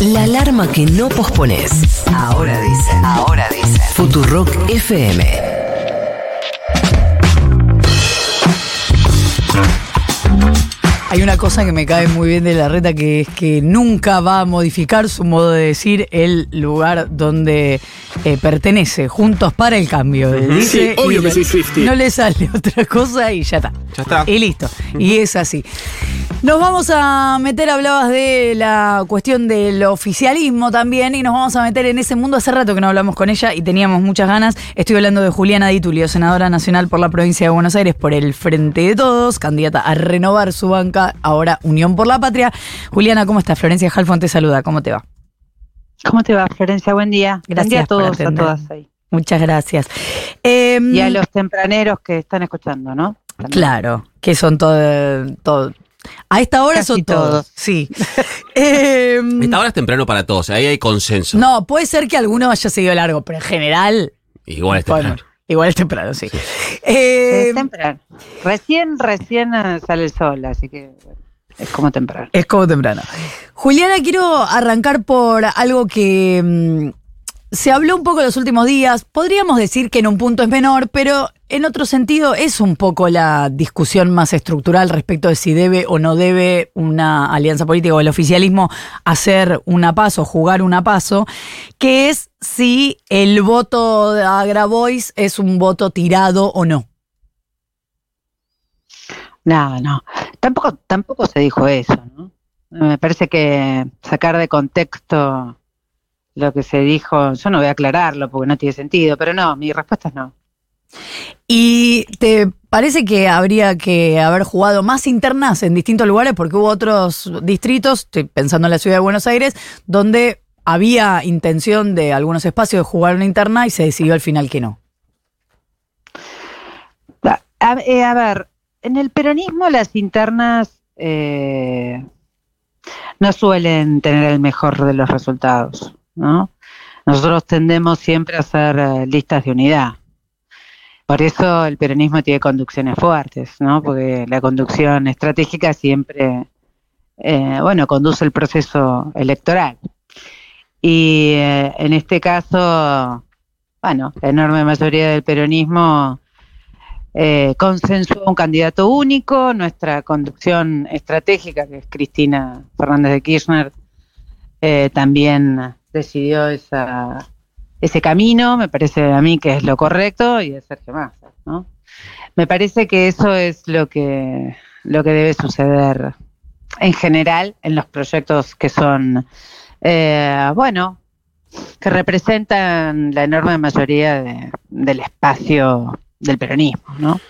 La alarma que no pospones. Ahora dice, ahora dice. Futurock FM. Hay una cosa que me cae muy bien de la reta que es que nunca va a modificar su modo de decir el lugar donde eh, pertenece, juntos para el cambio. Dice, Sí, obvio que soy Swiftie. No le sale otra cosa y ya está. Ya está. Y listo. Y es así. Nos vamos a meter, hablabas de la cuestión del oficialismo también, y nos vamos a meter en ese mundo. Hace rato que no hablamos con ella y teníamos muchas ganas. Estoy hablando de Juliana Di Tulio, senadora nacional por la provincia de Buenos Aires por el Frente de Todos, candidata a renovar su banca, ahora Unión por la Patria. Juliana, ¿cómo estás? Florencia Halfon te saluda, ¿cómo te va? ¿Cómo te va, Florencia? Buen día. Buen Gracias día a todos, a todas ahí. Muchas gracias. Em, Y a los tempraneros que están escuchando, ¿no? También. Claro, que son todo, todo. A esta hora Casi son todos. todos. Sí. Em, Esta hora es temprano para todos, ahí hay consenso. no, puede ser que alguno haya seguido largo, pero en general. Igual es bueno, temprano. igual es temprano, sí. Es Eh, temprano. Recién, recién eh, sale el sol, así que bueno, es como temprano. es como temprano. Juliana, quiero arrancar por algo que mm, se habló un poco en los últimos días. Podríamos decir que en un punto es menor, pero en otro sentido es un poco la discusión más estructural respecto de si debe o no debe una alianza política o el oficialismo hacer una paso, jugar una paso, que es si el voto a Grabois es un voto tirado o no. No, no. Tampoco, tampoco se dijo eso, ¿no? Me parece que sacar de contexto lo que se dijo, yo no voy a aclararlo porque no tiene sentido, pero no, mi respuesta es no. ¿Y te parece que habría que haber jugado más internas en distintos lugares? Porque hubo otros distritos, estoy pensando en la ciudad de Buenos Aires, donde había intención de algunos espacios de jugar una interna y se decidió al final que no. A, a- eh, a ver, en el peronismo las internas eh, no suelen tener el mejor de los resultados, ¿no? Nosotros tendemos siempre a hacer eh, listas de unidad. Por eso el peronismo tiene conducciones fuertes, ¿no? Porque la conducción estratégica siempre, eh, bueno, conduce el proceso electoral. Y eh, en este caso, bueno, la enorme mayoría del peronismo eh, consensuó un candidato único, nuestra conducción estratégica, que es Cristina Fernández de Kirchner, eh, también decidió esa, ese camino, me parece a mí que es lo correcto, y de Sergio Massa, ¿no? Me parece que eso es lo que, lo que debe suceder en general en los proyectos que son, eh, bueno, que representan la enorme mayoría de- del espacio del peronismo, ¿no?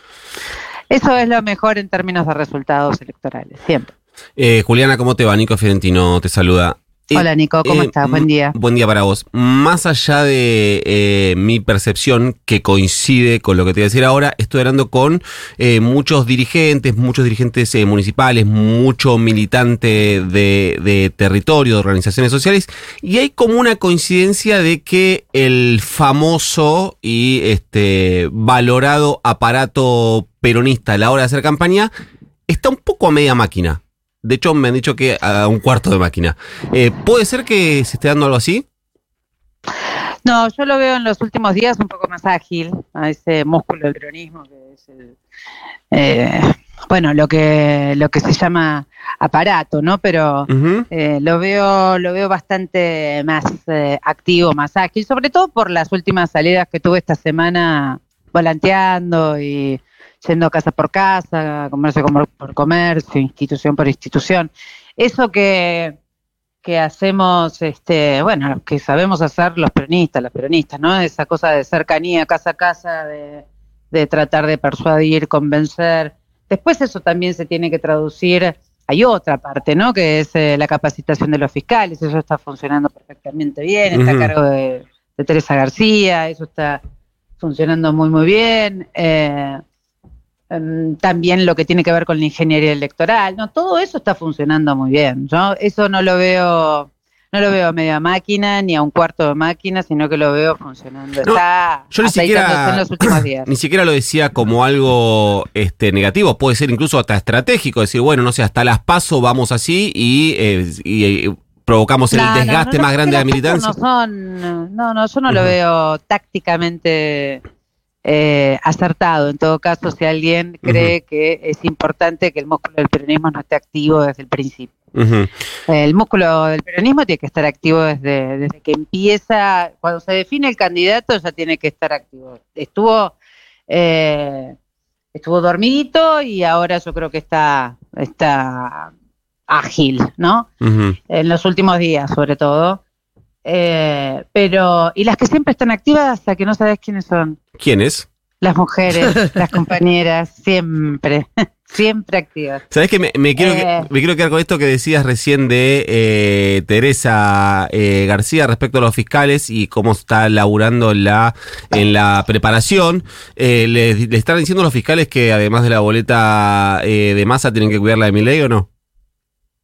Eso es lo mejor en términos de resultados electorales, siempre. Eh, Juliana, ¿cómo te va? Nico Fiorentino te saluda. Eh, Hola Nico, ¿cómo eh, estás? Buen día. Buen día para vos. Más allá de eh, mi percepción que coincide con lo que te voy a decir ahora, estoy hablando con eh, muchos dirigentes, muchos dirigentes municipales, mucho militante de, de territorio, de organizaciones sociales, y hay como una coincidencia de que el famoso y este valorado aparato peronista a la hora de hacer campaña está un poco a media máquina. De hecho, me han dicho que a un cuarto de máquina. Eh, ¿Puede ser que se esté dando algo así? No, yo lo veo en los últimos días un poco más ágil, a ese músculo del peronismo que es el, eh, bueno, lo que lo que se llama aparato, ¿no? Pero eh, lo veo lo veo bastante más eh, activo, más ágil, sobre todo por las últimas salidas que tuve esta semana volanteando y yendo casa por casa, comercio por comercio, institución por institución. Eso que que hacemos, este, bueno, que sabemos hacer los peronistas, los peronistas, ¿no? Esa cosa de cercanía casa a casa, de, de tratar de persuadir, convencer. Después eso también se tiene que traducir. Hay otra parte, ¿no? Que es eh, la capacitación de los fiscales. Eso está funcionando perfectamente bien. Está a Ujú. cargo de, de Teresa García. Eso está funcionando muy, muy bien. Eh, em, también lo que tiene que ver con la ingeniería electoral, no, todo eso está funcionando muy bien. Yo eso no lo veo, no lo veo a media máquina ni a un cuarto de máquina, sino que lo veo funcionando. No, está yo ni siquiera- en los últimos días. Ni siquiera lo decía como algo este, negativo, puede ser incluso hasta estratégico, decir, bueno, no sé, hasta las paso vamos así y, eh, y, eh, provocamos el No, desgaste no, más grande de la militancia. No, son, no, no, yo no lo veo tácticamente eh, acertado. En todo caso, si alguien cree que es importante que el músculo del peronismo no esté activo desde el principio. Ujú. El músculo del peronismo tiene que estar activo desde, desde que empieza, cuando se define el candidato ya tiene que estar activo. Estuvo eh, estuvo dormidito y ahora yo creo que está, está ágil, ¿no? En los últimos días, sobre todo. Eh, pero, y las que siempre están activas hasta que no sabes quiénes son. ¿Quién es? Las mujeres, las compañeras, siempre, siempre activas. ¿Sabes que me, me quiero, Eh. me quiero quedar con esto que decías recién de eh, Teresa eh, García respecto a los fiscales y cómo está laburando en la, en la preparación? Eh, ¿le, le están diciendo los fiscales que además de la boleta eh, de masa tienen que cuidar la de mi ley o no?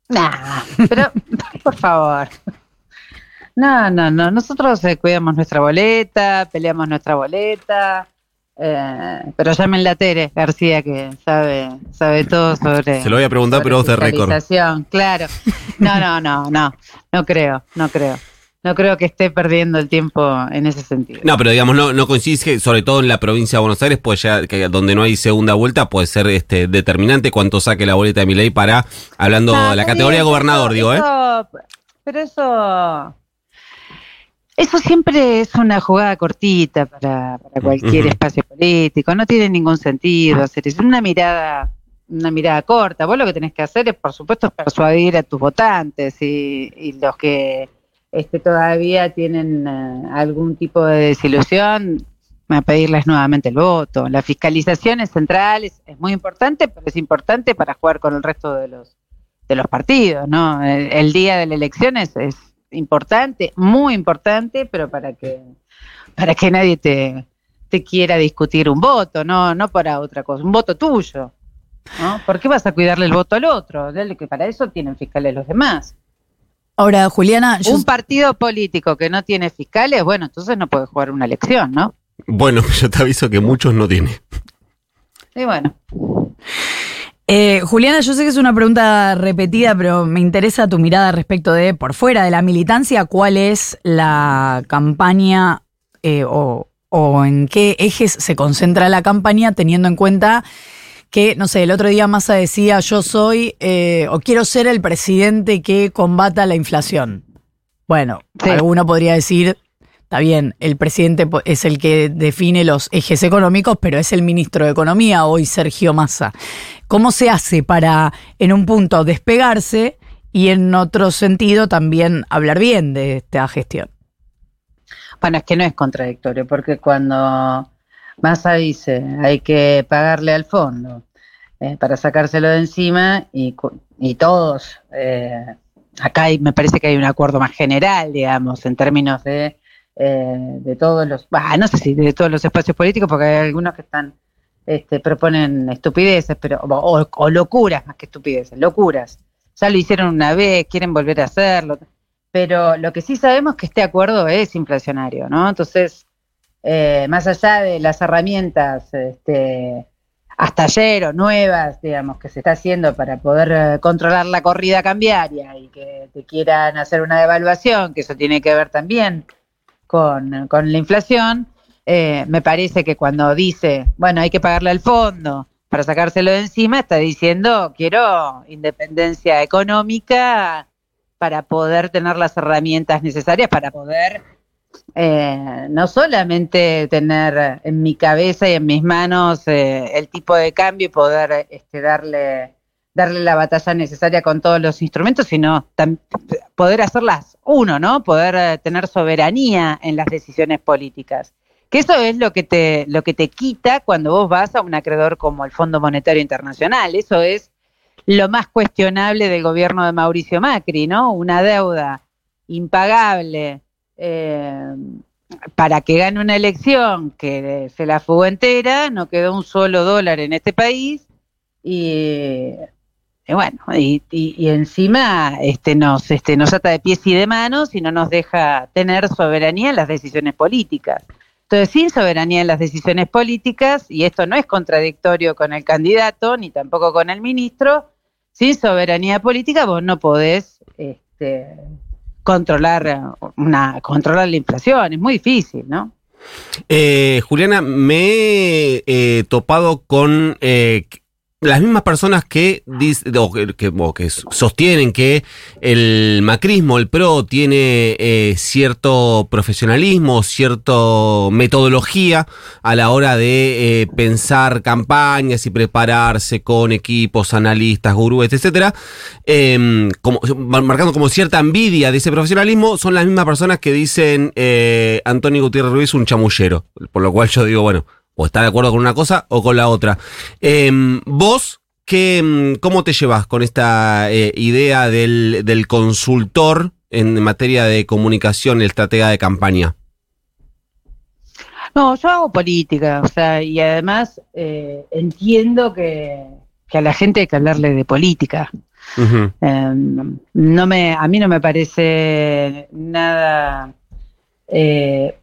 Nah, pero por favor. No, no, no. Nosotros eh, cuidamos nuestra boleta, peleamos nuestra boleta. eh, pero llámenla a Tere García, que sabe, sabe todo sobre. Se lo voy a preguntar, pero the record. fiscalización, Claro. No, no, no, no. No creo, no creo. No creo que esté perdiendo el tiempo en ese sentido. No, pero digamos, no, no coincide que, sobre todo en la provincia de Buenos Aires, pues ya que donde no hay segunda vuelta, puede ser este determinante cuánto saque la boleta de mi ley para, hablando No, de la categoría bien, gobernador, eso- digo, ¿eh? Pero eso. Eso siempre es una jugada cortita para, para cualquier espacio político. No tiene ningún sentido hacer eso. Una mirada, una mirada corta. Vos lo que tenés que hacer es, por supuesto, persuadir a tus votantes y, y los que este, todavía tienen eh, algún tipo de desilusión, a pedirles nuevamente el voto. La fiscalización es central, es, es muy importante, pero es importante para jugar con el resto de los de los partidos, ¿no? El, el día de la elección es, es importante, muy importante, pero para que para que nadie te, te quiera discutir un voto, no no para otra cosa, un voto tuyo, ¿no? ¿Por qué vas a cuidarle el voto al otro? Dale que para eso tienen fiscales los demás. Ahora, Juliana, yo- Un partido político que no tiene fiscales, bueno, entonces no puede jugar una elección, ¿no? Bueno, yo te aviso que muchos no tienen. Y bueno, Eh, Juliana, yo sé que es una pregunta repetida, pero me interesa tu mirada respecto de, por fuera de la militancia, cuál es la campaña eh, o, o en qué ejes se concentra la campaña, teniendo en cuenta que, no sé, el otro día Massa decía, yo soy eh, o quiero ser el presidente que combata la inflación. Bueno, Sí. alguno podría decir, está bien, el presidente es el que define los ejes económicos, pero es el ministro de Economía, hoy Sergio Massa. ¿Cómo se hace para, en un punto, despegarse y en otro sentido también hablar bien de esta gestión? Bueno, es que no es contradictorio, porque cuando Massa dice hay que pagarle al fondo eh, para sacárselo de encima y, y todos, eh, acá hay- me parece que hay un acuerdo más general, digamos, en términos de, eh, de todos los, bah, no sé si de todos los espacios políticos, porque hay algunos que están este, proponen estupideces, pero o, o locuras más que estupideces, locuras. Ya lo hicieron una vez, quieren volver a hacerlo. Pero lo que sí sabemos es que este acuerdo es inflacionario, ¿no? Entonces, eh, más allá de las herramientas este, hasta ayer o nuevas, digamos, que se está haciendo para poder eh, controlar la corrida cambiaria y que te quieran hacer una devaluación, que eso tiene que ver también con, con la inflación, eh, me parece que cuando dice, bueno, hay que pagarle al fondo para sacárselo de encima, está diciendo, quiero independencia económica para poder tener las herramientas necesarias para poder eh, no solamente tener en mi cabeza y en mis manos eh, el tipo de cambio y poder este, darle darle la batalla necesaria con todos los instrumentos, sino poder hacerlas uno, ¿no? Poder eh, tener soberanía en las decisiones políticas. Que eso es lo que te lo que te quita cuando vos vas a un acreedor como el Fondo Monetario Internacional. Eso es lo más cuestionable del gobierno de Mauricio Macri, ¿no? Una deuda impagable eh, para que gane una elección que se la fugó entera, no quedó un solo dólar en este país y, bueno, y, y- y encima este, nos, este, nos ata de pies y de manos y no nos deja tener soberanía en las decisiones políticas. Entonces, sin soberanía en las decisiones políticas, y esto no es contradictorio con el candidato ni tampoco con el ministro, sin soberanía política vos no podés este, controlar una controlar la inflación, es muy difícil, ¿no? Eh, Juliana, me he eh, topado con eh, las mismas personas que, que, sostienen que el macrismo, el PRO, tiene eh, cierto profesionalismo, cierta metodología a la hora de eh, pensar campañas y prepararse con equipos, analistas, gurúes, etcétera, em, marcando como cierta envidia de ese profesionalismo, son las mismas personas que dicen eh, Antonio Gutiérrez Ruiz un chamullero. Por lo cual yo digo, bueno, o está de acuerdo con una cosa o con la otra. Em, vos, qué, em, ¿cómo te llevas con esta eh, idea del, consultor en materia de comunicación, estratega de campaña? No, yo hago política, o sea, y además eh, entiendo que, a la gente hay que hablarle de política. Em, no me, a mí no me parece nada eh,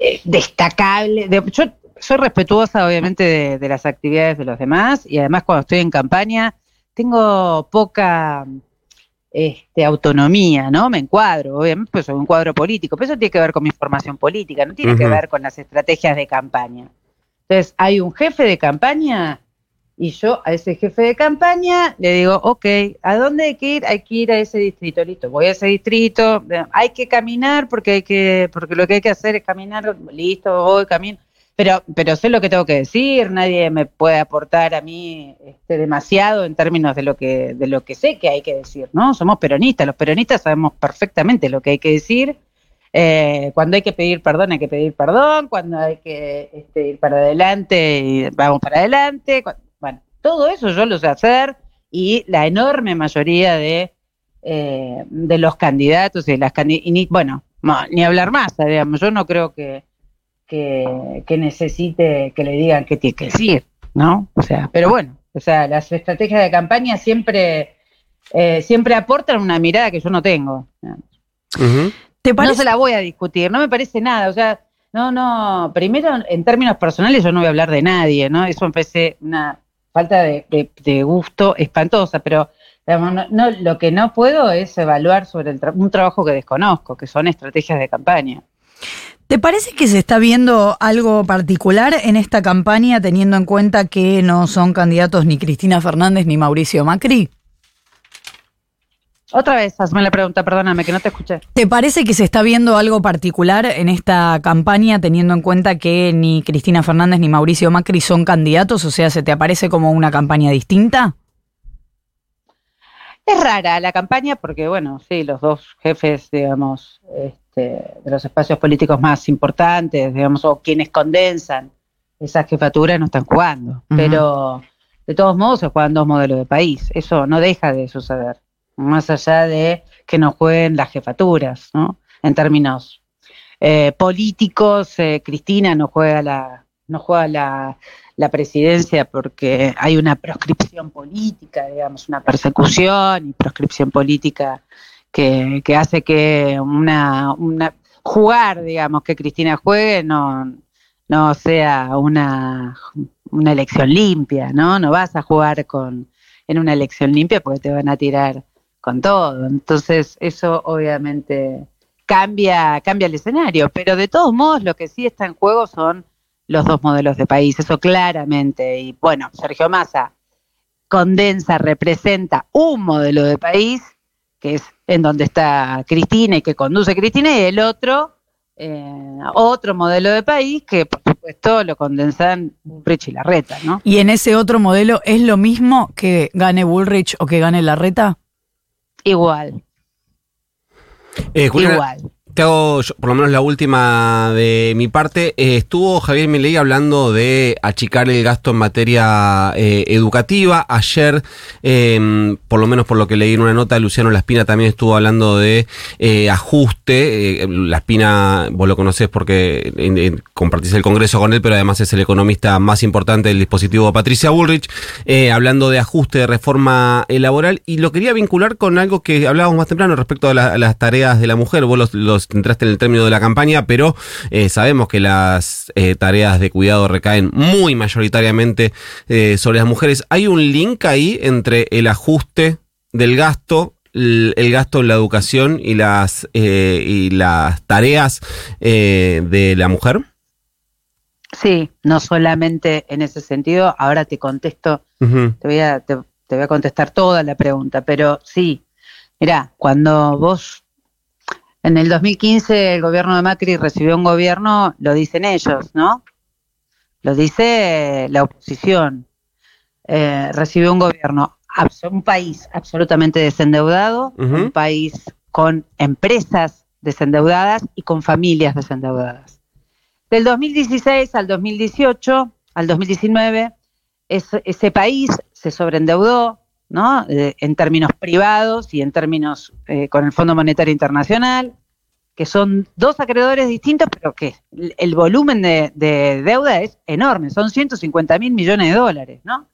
eh, destacable. yo soy respetuosa, obviamente, de, las actividades de los demás y además cuando estoy en campaña tengo poca este, autonomía, ¿no? Me encuadro, obviamente, pues soy un cuadro político, pero eso tiene que ver con mi formación política, no tiene que ver con las estrategias de campaña. Entonces, hay un jefe de campaña y yo a ese jefe de campaña le digo, ok, ¿a dónde hay que ir? Hay que ir a ese distrito, listo, voy a ese distrito, hay que caminar porque hay que, porque lo que hay que hacer es caminar, listo, voy, camino. Pero, pero sé lo que tengo que decir, nadie me puede aportar a mí este, demasiado en términos de lo que, de lo que sé que hay que decir, ¿no? Somos peronistas, los peronistas sabemos perfectamente lo que hay que decir. Eh, cuando hay que pedir perdón, hay que pedir perdón, cuando hay que este, ir para adelante, vamos para adelante. Todo eso yo lo sé hacer y la enorme mayoría de, eh, de los candidatos y las candidatas, bueno, ni hablar más, digamos, yo no creo que, que, necesite que le digan qué tiene que decir, ¿no? O sea, pero bueno, o sea, las estrategias de campaña siempre, eh, siempre aportan una mirada que yo no tengo. No se la voy a discutir, no me parece nada, o sea, no, no, primero en términos personales yo no voy a hablar de nadie, ¿no? Eso empecé una falta de, gusto espantosa, pero no, lo que no puedo es evaluar sobre un trabajo que desconozco, que son estrategias de campaña. ¿Te parece que se está viendo algo particular en esta campaña teniendo en cuenta que no son candidatos ni Cristina Fernández ni Mauricio Macri? Otra vez, hazme la pregunta, perdóname, que no te escuché. ¿Te parece que se está viendo algo particular en esta campaña teniendo en cuenta que ni Cristina Fernández ni Mauricio Macri son candidatos? O sea, ¿se te aparece como una campaña distinta? Es rara la campaña porque, bueno, sí, los dos jefes, digamos, este, de los espacios políticos más importantes, digamos, o quienes condensan esa jefatura no están jugando. Pero, de todos modos, se juegan dos modelos de país. Eso no deja de suceder más allá de que no jueguen las jefaturas, ¿no? En términos eh, políticos, eh, Cristina no juega la no juega la, presidencia porque hay una proscripción política, digamos, una persecución y proscripción política que, hace que una, una jugar, digamos, que Cristina juegue no, no sea una, una elección limpia, ¿no? No vas a jugar con en una elección limpia porque te van a tirar con todo. Entonces, eso obviamente cambia, cambia el escenario. Pero de todos modos, lo que sí está en juego son los dos modelos de país, eso claramente. Y bueno, Sergio Massa condensa, representa un modelo de país, que es en donde está Cristina y que conduce Cristina, y el otro, eh, otro modelo de país que por supuesto lo condensan Bullrich y Larreta, ¿no? ¿Y en ese otro modelo es lo mismo que gane Bullrich o que gane Larreta? Igual. Eh, Igual te hago por lo menos la última de mi parte. Eh, estuvo Javier Milei hablando de achicar el gasto en materia eh, educativa. Ayer, em, por lo menos por lo que leí en una nota, Luciano Laspina también estuvo hablando de eh, ajuste. Laspina, vos lo conocés porque compartís el Congreso con él, pero además es el economista más importante del dispositivo Patricia Bullrich, hablando de ajuste, de reforma laboral. Y lo quería vincular con algo que hablábamos más temprano respecto a, las tareas de la mujer. Vos los entraste en el término de la campaña, pero eh, sabemos que las eh, tareas de cuidado recaen muy mayoritariamente eh, sobre las mujeres. ¿Hay un link ahí entre el ajuste del gasto el, gasto en la educación y las, eh, y las tareas eh, de la mujer? Sí, no solamente en ese sentido, ahora te contesto, te voy a, te, te voy a contestar toda la pregunta, pero sí, mira, cuando vos en el 2015 el gobierno de Macri recibió un gobierno, lo dicen ellos, ¿no? Lo dice la oposición. Eh, recibió un gobierno, un país absolutamente desendeudado, un país con empresas desendeudadas y con familias desendeudadas. Del 2016 al 2018, al 2019, es- ese país se sobreendeudó, ¿no? Eh, en términos privados y en términos eh, con el Fondo Monetario Internacional, que son dos acreedores distintos, pero que el, volumen de, de deuda es enorme, son 150 mil millones de dólares, ¿no?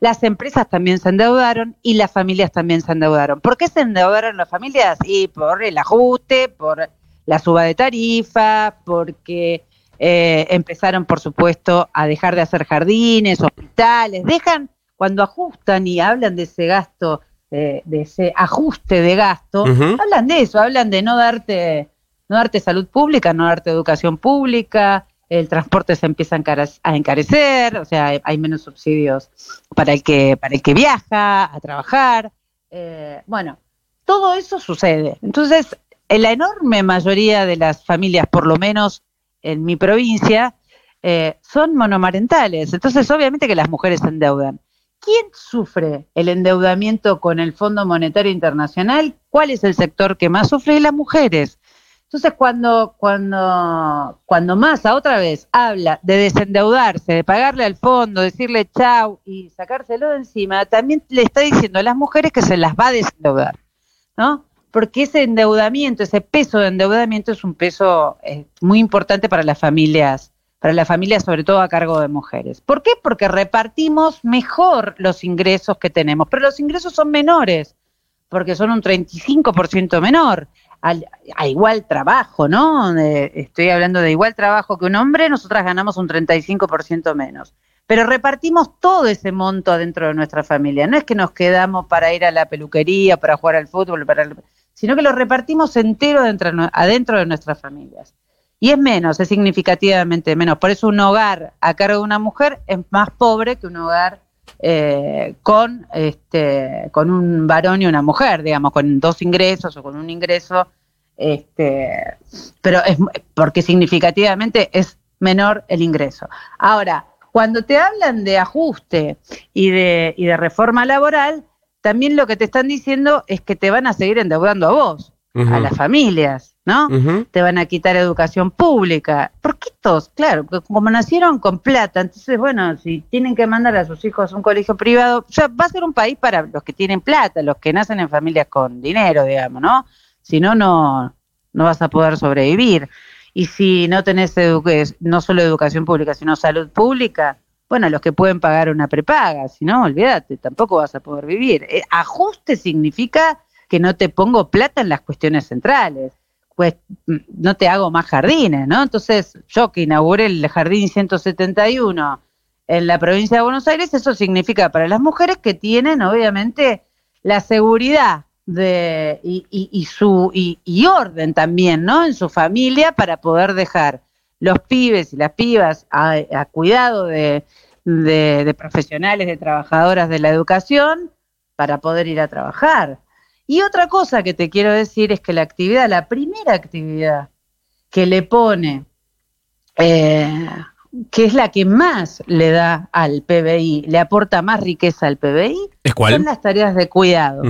Las empresas también se endeudaron y las familias también se endeudaron. ¿Por qué se endeudaron las familias? Y por el ajuste, por la suba de tarifa, porque eh, empezaron, por supuesto, a dejar de hacer jardines, hospitales, dejan, cuando ajustan y hablan de ese gasto, eh, de ese ajuste de gasto, hablan de eso, hablan de no darte, no darte salud pública, no darte educación pública, el transporte se empieza a encare- a encarecer, o sea, hay- hay menos subsidios para el que, para el que viaja a trabajar. eh, bueno, todo eso sucede. Entonces, en la enorme mayoría de las familias, por lo menos en mi provincia, eh, son monomarentales. Entonces, obviamente que las mujeres se endeudan. ¿Quién sufre el endeudamiento con el Fondo Monetario Internacional? ¿Cuál es el sector que más sufre? Las mujeres. Entonces, cuando, cuando, cuando Massa otra vez habla de desendeudarse, de pagarle al fondo, decirle chau y sacárselo de encima, también le está diciendo a las mujeres que se las va a desendeudar, ¿no? Porque ese endeudamiento, ese peso de endeudamiento es un peso eh, muy importante para las familias, para las familias sobre todo a cargo de mujeres. ¿Por qué? Porque repartimos mejor los ingresos que tenemos, pero los ingresos son menores, porque son un 35% menor al- a igual trabajo, ¿no? Estoy hablando de igual trabajo que un hombre, nosotras ganamos un 35% menos. Pero repartimos todo ese monto adentro de nuestra familia. No es que nos quedamos para ir a la peluquería, para jugar al fútbol, para el- sino que lo repartimos entero dentro, adentro de nuestras familias. Y es menos, es significativamente menos. Por eso un hogar a cargo de una mujer es más pobre que un hogar eh, con, este, con un varón y una mujer, digamos, con dos ingresos o con un ingreso, este, pero es porque significativamente es menor el ingreso. Ahora, cuando te hablan de ajuste y de, y de reforma laboral, también lo que te están diciendo es que te van a seguir endeudando a vos, a las familias, ¿no? Te van a quitar educación pública. Porquitos, claro, porque como nacieron con plata, entonces, bueno, si tienen que mandar a sus hijos a un colegio privado, ya va a ser un país para los que tienen plata, los que nacen en familias con dinero, digamos, ¿no? Si no, no, no vas a poder sobrevivir. Y si no tenés edu- no solo educación pública, sino salud pública, bueno, los que pueden pagar una prepaga, si no, olvídate, tampoco vas a poder vivir. Eh, ajuste significa que no te pongo plata en las cuestiones centrales pues mm, no te hago más jardines, ¿no? Entonces, yo que inauguré el jardín 171 en la provincia de Buenos Aires, eso significa para las mujeres que tienen, obviamente, la seguridad de, y, y- su, y, orden también, ¿no? En su familia para poder dejar los pibes y las pibas a, cuidado de- de profesionales, de trabajadoras de la educación, para poder ir a trabajar. Y otra cosa que te quiero decir es que la actividad, la primera actividad que le pone, eh, que es la que más le da al PBI, le aporta más riqueza al PBI, ¿Es son cuál? las tareas de cuidado.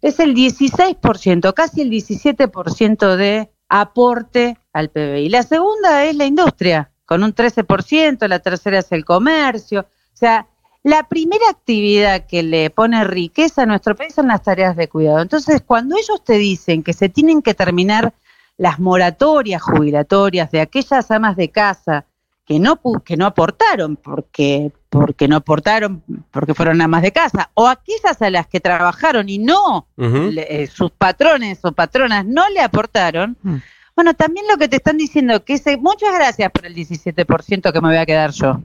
Es el 16%, casi el 17% de aporte al PBI. La segunda es la industria, con un 13%, la tercera es el comercio. O sea, la primera actividad que le pone riqueza a nuestro país son las tareas de cuidado. Entonces, cuando ellos te dicen que se tienen que terminar las moratorias jubilatorias de aquellas amas de casa que no pu- que no aportaron porque porque no aportaron porque fueron amas de casa o aquellas a las que trabajaron y no le- eh, sus patrones o patronas no le aportaron Mm. bueno también lo que te están diciendo que ese muchas gracias por el 17% que me voy a quedar yo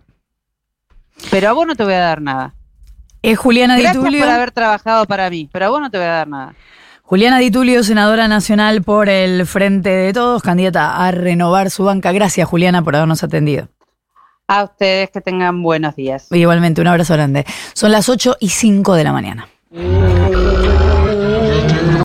pero a vos no te voy a dar nada Es Juliana Di gracias Tulio. por haber trabajado para mí pero a vos no te voy a dar nada Juliana Di Tulio, senadora nacional por el Frente de Todos, candidata a renovar su banca. Gracias, Juliana, por habernos atendido. A ustedes que tengan buenos días. Igualmente, un abrazo grande. Son las 8 y 5 de la mañana.